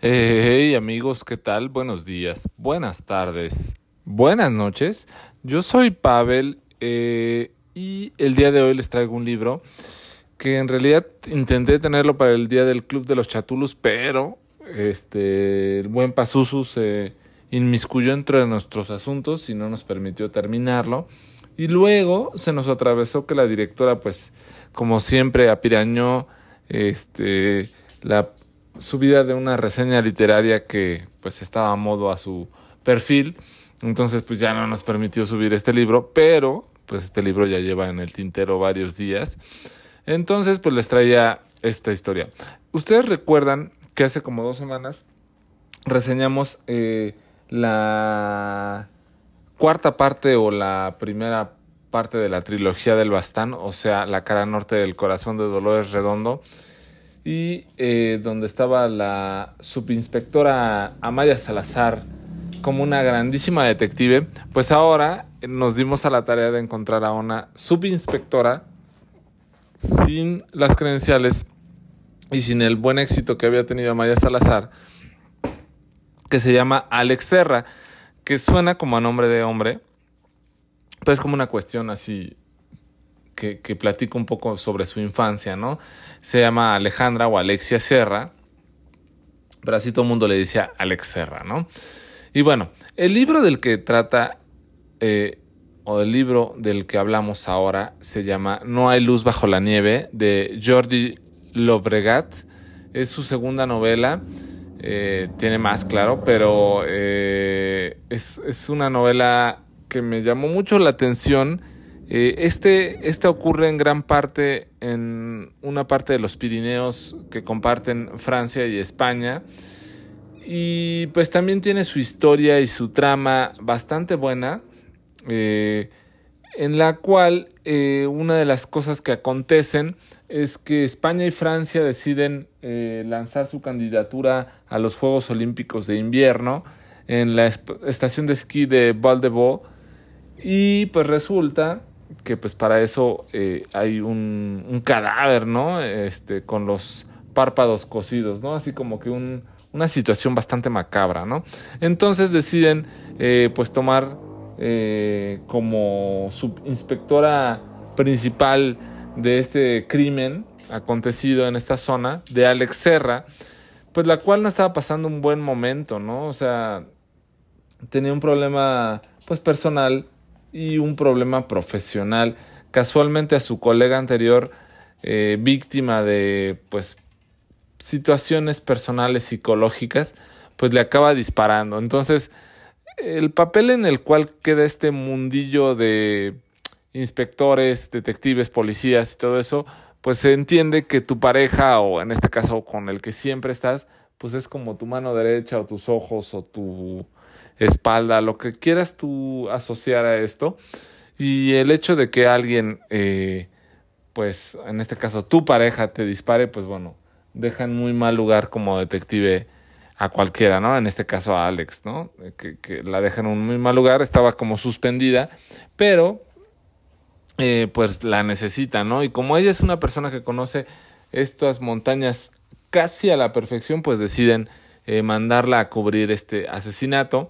Hey amigos, ¿qué tal? Buenos días, buenas tardes, buenas noches. Yo soy Pavel eh, y el día de hoy les traigo un libro que en realidad intenté tenerlo para el día del Club de los Chatulus, pero este, el buen Pazuzu se inmiscuyó entre nuestros asuntos y no nos permitió terminarlo. Y luego se nos atravesó que la directora, pues, como siempre, apirañó este, la subida de una reseña literaria que pues estaba a modo a su perfil. Entonces pues ya no nos permitió subir este libro, pero pues este libro ya lleva en el tintero varios días. Entonces pues les traía esta historia. Ustedes recuerdan que hace como dos semanas reseñamos eh, la cuarta parte o la primera parte de la trilogía del Bastán, o sea, La cara norte del corazón de Dolores Redondo y eh, donde estaba la subinspectora Amaya Salazar como una grandísima detective, pues ahora nos dimos a la tarea de encontrar a una subinspectora sin las credenciales y sin el buen éxito que había tenido Amaya Salazar, que se llama Alex Serra, que suena como a nombre de hombre, pues como una cuestión así que, que platica un poco sobre su infancia, ¿no? Se llama Alejandra o Alexia Serra, pero así todo el mundo le decía Alex Serra, ¿no? Y bueno, el libro del que trata, eh, o el libro del que hablamos ahora, se llama No hay luz bajo la nieve, de Jordi Lobregat. Es su segunda novela. Eh, tiene más, claro, pero eh, es, es, una novela que me llamó mucho la atención eh, este, este ocurre en gran parte en una parte de los Pirineos que comparten Francia y España. Y pues también tiene su historia y su trama bastante buena, eh, en la cual eh, una de las cosas que acontecen es que España y Francia deciden lanzar su candidatura a los Juegos Olímpicos de Invierno en la estación de esquí de Val de y pues resulta que pues para eso eh, hay un, un, cadáver, ¿no? Este, con los párpados cosidos, ¿no? Así como que un, una situación bastante macabra, ¿no? Entonces deciden eh, pues tomar eh, como subinspectora principal de este crimen acontecido en esta zona, de Alex Serra, pues la cual no estaba pasando un buen momento, ¿no? O sea, tenía un problema pues personal y un problema profesional. Casualmente a su colega anterior, eh, víctima de pues situaciones personales psicológicas, pues le acaba disparando. Entonces, el papel en el cual queda este mundillo de inspectores, detectives, policías y todo eso, pues se entiende que tu pareja o en este caso con el que siempre estás, pues es como tu mano derecha o tus ojos o tu espalda, lo que quieras tú asociar a esto. Y el hecho de que alguien, eh, pues en este caso tu pareja te dispare, pues bueno, deja en muy mal lugar como detective a cualquiera, ¿no? En este caso a Alex, ¿no? Que, que la deja en un muy mal lugar, estaba como suspendida, pero eh, pues la necesita, ¿no? Y como ella es una persona que conoce estas montañas casi a la perfección, pues deciden eh, mandarla a cubrir este asesinato.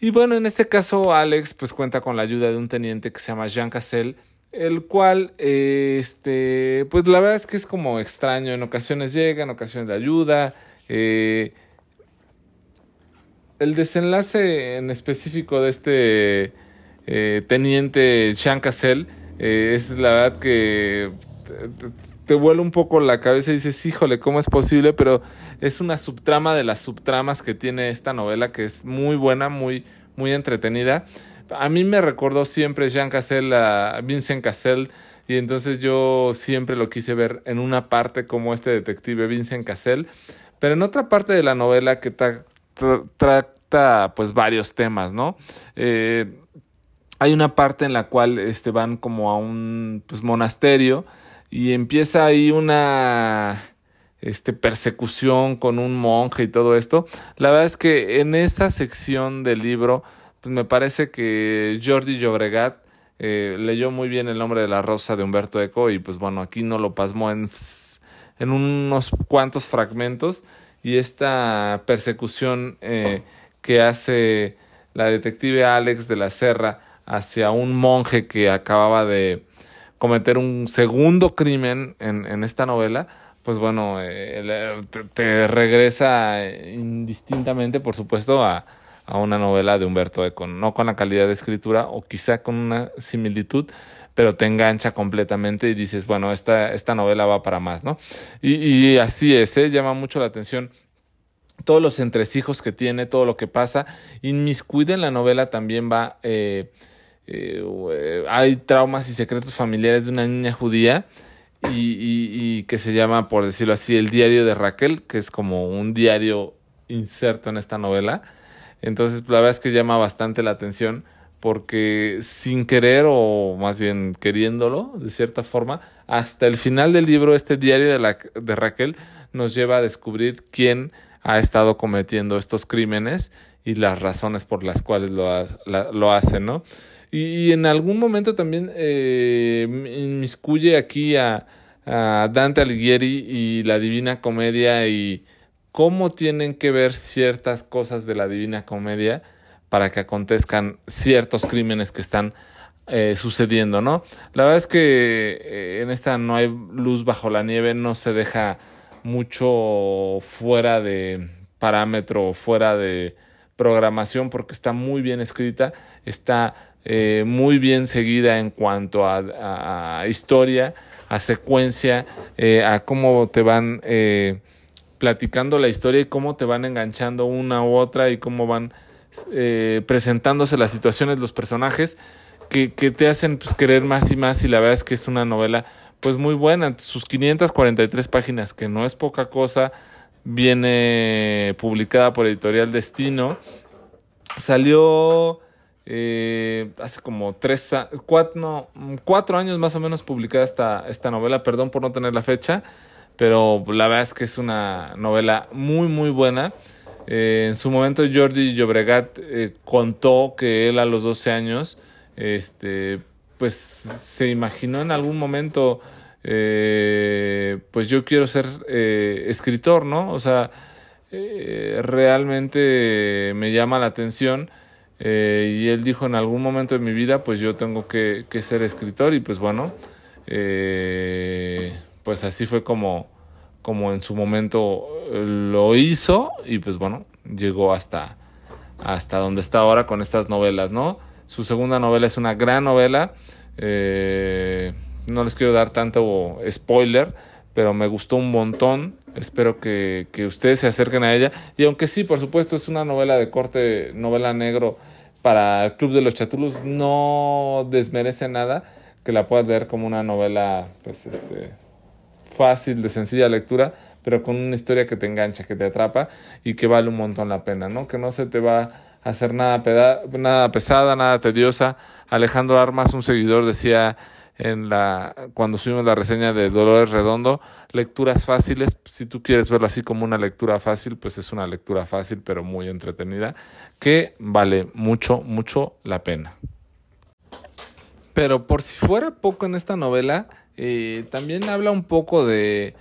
Y bueno, en este caso Alex pues cuenta con la ayuda de un teniente que se llama Jean Cassel, el cual, eh, este, pues la verdad es que es como extraño, en ocasiones llega, en ocasiones le ayuda. Eh, el desenlace en específico de este teniente Jean Cassel es la verdad que te vuela un poco la cabeza y dices, híjole, ¿cómo es posible? Pero es una subtrama de las subtramas que tiene esta novela que es muy buena, muy, muy entretenida. A mí me recordó siempre Jean Cassel a Vincent Cassel y entonces yo siempre lo quise ver en una parte como este detective Vincent Cassel, pero en otra parte de la novela que trata pues varios temas, ¿no? Eh, hay una parte en la cual este, van como a un pues, monasterio y empieza ahí una este, persecución con un monje y todo esto. La verdad es que en esa sección del libro, pues me parece que Jordi Llobregat eh, leyó muy bien el nombre de la rosa de Humberto Eco y pues bueno, aquí no lo pasmó en, en unos cuantos fragmentos y esta persecución eh, que hace la detective Alex de la Serra hacia un monje que acababa de cometer un segundo crimen en, en esta novela, pues bueno, eh, te, regresa indistintamente, por supuesto, a, a, una novela de Humberto Eco, no con la calidad de escritura o quizá con una similitud, pero te engancha completamente y dices, bueno, esta, esta novela va para más, ¿no? Y, y así es, ¿eh? llama mucho la atención todos los entresijos que tiene, todo lo que pasa. Inmiscuida en la novela también va... Eh, eh, hay traumas y secretos familiares de una niña judía y, que se llama, por decirlo así, el diario de Raquel, que es como un diario inserto en esta novela. Entonces, la verdad es que llama bastante la atención porque sin querer o más bien queriéndolo, de cierta forma, hasta el final del libro, este diario de, la, de Raquel nos lleva a descubrir quién ha estado cometiendo estos crímenes y las razones por las cuales lo, lo hacen, ¿no? Y, en algún momento también eh, inmiscuye aquí a, a, Dante Alighieri y la Divina Comedia y cómo tienen que ver ciertas cosas de la Divina Comedia para que acontezcan ciertos crímenes que están eh, sucediendo, ¿no? La verdad es que eh, en esta no hay luz bajo la nieve, no se deja mucho fuera de parámetro, fuera de programación, porque está muy bien escrita, está eh, muy bien seguida en cuanto a, historia, a secuencia, eh, a cómo te van eh, platicando la historia y cómo te van enganchando una u otra y cómo van presentándose las situaciones, los personajes que, que te hacen pues, querer más y más y la verdad es que es una novela pues muy buena, sus 543 páginas, que no es poca cosa, viene publicada por Editorial Destino, salió eh, hace como tres, cuatro, cuatro años más o menos publicada esta, esta novela, perdón por no tener la fecha, pero la verdad es que es una novela muy muy buena. Eh, en su momento Jordi Llobregat eh, contó que él a los 12 años este, pues se imaginó en algún momento pues yo quiero ser escritor, ¿no? O sea, realmente me llama la atención eh, y él dijo en algún momento de mi vida, pues yo tengo que, que ser escritor y pues bueno, eh, pues así fue como, como en su momento lo hizo y pues bueno, llegó hasta, hasta donde está ahora con estas novelas, ¿no? Su segunda novela es una gran novela, eh, no les quiero dar tanto spoiler, pero me gustó un montón. Espero que, que, ustedes se acerquen a ella. Y aunque sí, por supuesto, es una novela de corte, novela negro para el Club de los Chatulos, no desmerece nada que la puedas leer como una novela, pues, este, fácil, de sencilla lectura, pero con una historia que te engancha, que te atrapa y que vale un montón la pena, ¿no? Que no se te va a hacer nada, nada pesada, nada tediosa. Alejandro Armas, un seguidor, decía en la cuando subimos la reseña de Dolores Redondo, lecturas fáciles, si tú quieres verlo así como una lectura fácil, pues es una lectura fácil pero muy entretenida que vale mucho mucho la pena. Pero por si fuera poco en esta novela, eh, también habla un poco de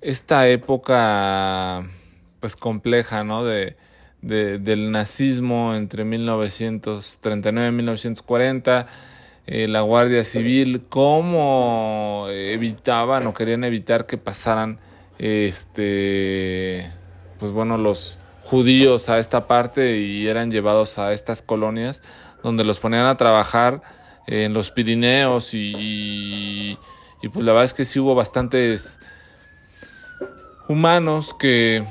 esta época pues compleja, ¿no? De, de del nazismo entre 1939 y 1940 eh, la Guardia Civil, cómo evitaban o querían evitar que pasaran este pues bueno los judíos a esta parte y eran llevados a estas colonias donde los ponían a trabajar en los Pirineos y, y, pues la verdad es que sí hubo bastantes humanos que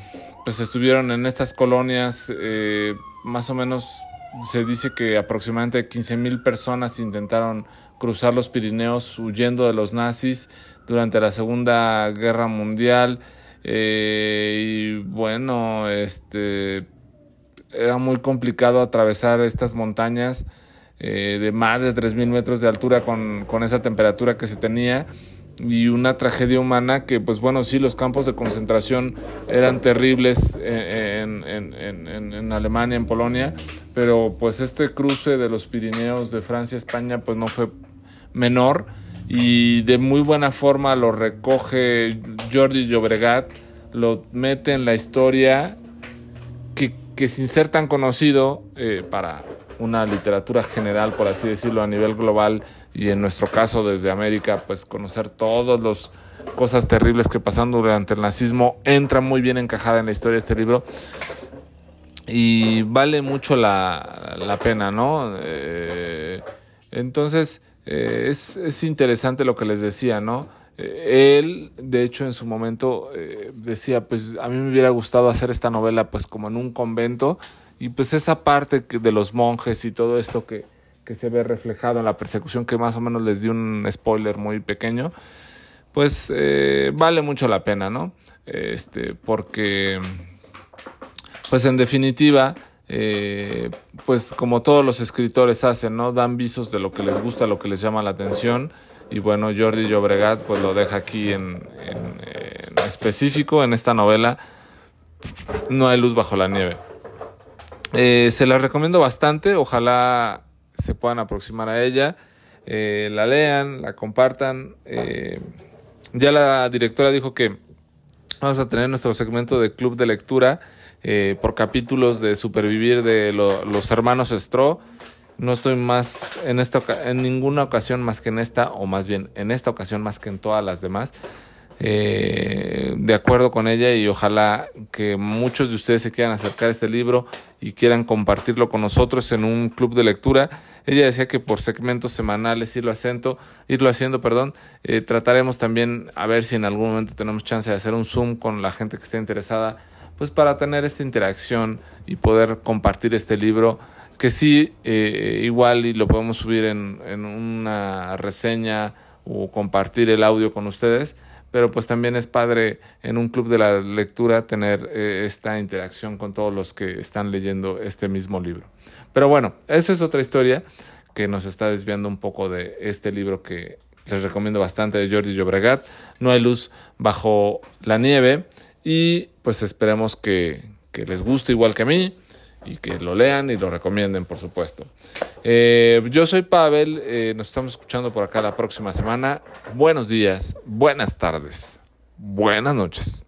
pues estuvieron en estas colonias eh, más o menos se dice que aproximadamente 15.000 personas intentaron cruzar los Pirineos huyendo de los nazis durante la Segunda Guerra Mundial. Eh, y bueno, este era muy complicado atravesar estas montañas eh, de más de 3.000 metros de altura con, con esa temperatura que se tenía y una tragedia humana que, pues bueno, sí, los campos de concentración eran terribles en, en, en, en, Alemania, en Polonia, pero pues este cruce de los Pirineos de Francia a España, pues no fue menor y de muy buena forma lo recoge Jordi Llobregat lo mete en la historia que, que sin ser tan conocido eh, para una literatura general, por así decirlo, a nivel global y en nuestro caso desde América, pues conocer todas las cosas terribles que pasaron durante el nazismo entra muy bien encajada en la historia de este libro y vale mucho la, la pena, ¿no? Eh, entonces, eh, es, es, interesante lo que les decía, ¿no? Eh, él, de hecho, en su momento eh, decía, pues a mí me hubiera gustado hacer esta novela pues como en un convento y pues esa parte de los monjes y todo esto que, que se ve reflejado en la persecución, que más o menos les di un spoiler muy pequeño, pues vale mucho la pena, ¿no? Este, porque pues en definitiva, eh, pues como todos los escritores hacen, ¿no? Dan visos de lo que les gusta, lo que les llama la atención. Y bueno, Jordi Llobregat pues lo deja aquí en, específico, en esta novela, No hay luz bajo la nieve. Eh, se la recomiendo bastante, ojalá se puedan aproximar a ella, eh, la lean, la compartan. ya la directora dijo que vamos a tener nuestro segmento de club de lectura eh, por capítulos de Supervivir de los hermanos Stro. No estoy más en, esta, en ninguna ocasión más que en esta, o más bien en esta ocasión más que en todas las demás. De acuerdo con ella y ojalá que muchos de ustedes se quieran acercar a este libro y quieran compartirlo con nosotros en un club de lectura. Ella decía que por segmentos semanales irlo, acento, irlo haciendo, perdón, eh, trataremos también a ver si en algún momento tenemos chance de hacer un Zoom con la gente que esté interesada pues para tener esta interacción y poder compartir este libro que sí eh, igual y lo podemos subir en, en, una reseña o compartir el audio con ustedes pero pues también es padre en un club de la lectura tener eh, esta interacción con todos los que están leyendo este mismo libro. Pero bueno eso es otra historia que nos está desviando un poco de este libro que les recomiendo bastante de Jordi Llobregat No hay luz bajo la nieve y pues esperemos que, que les guste igual que a mí y que lo lean y lo recomienden, por supuesto. Eh, yo soy Pavel, eh, nos estamos escuchando por acá la próxima semana. Buenos días, buenas tardes, buenas noches.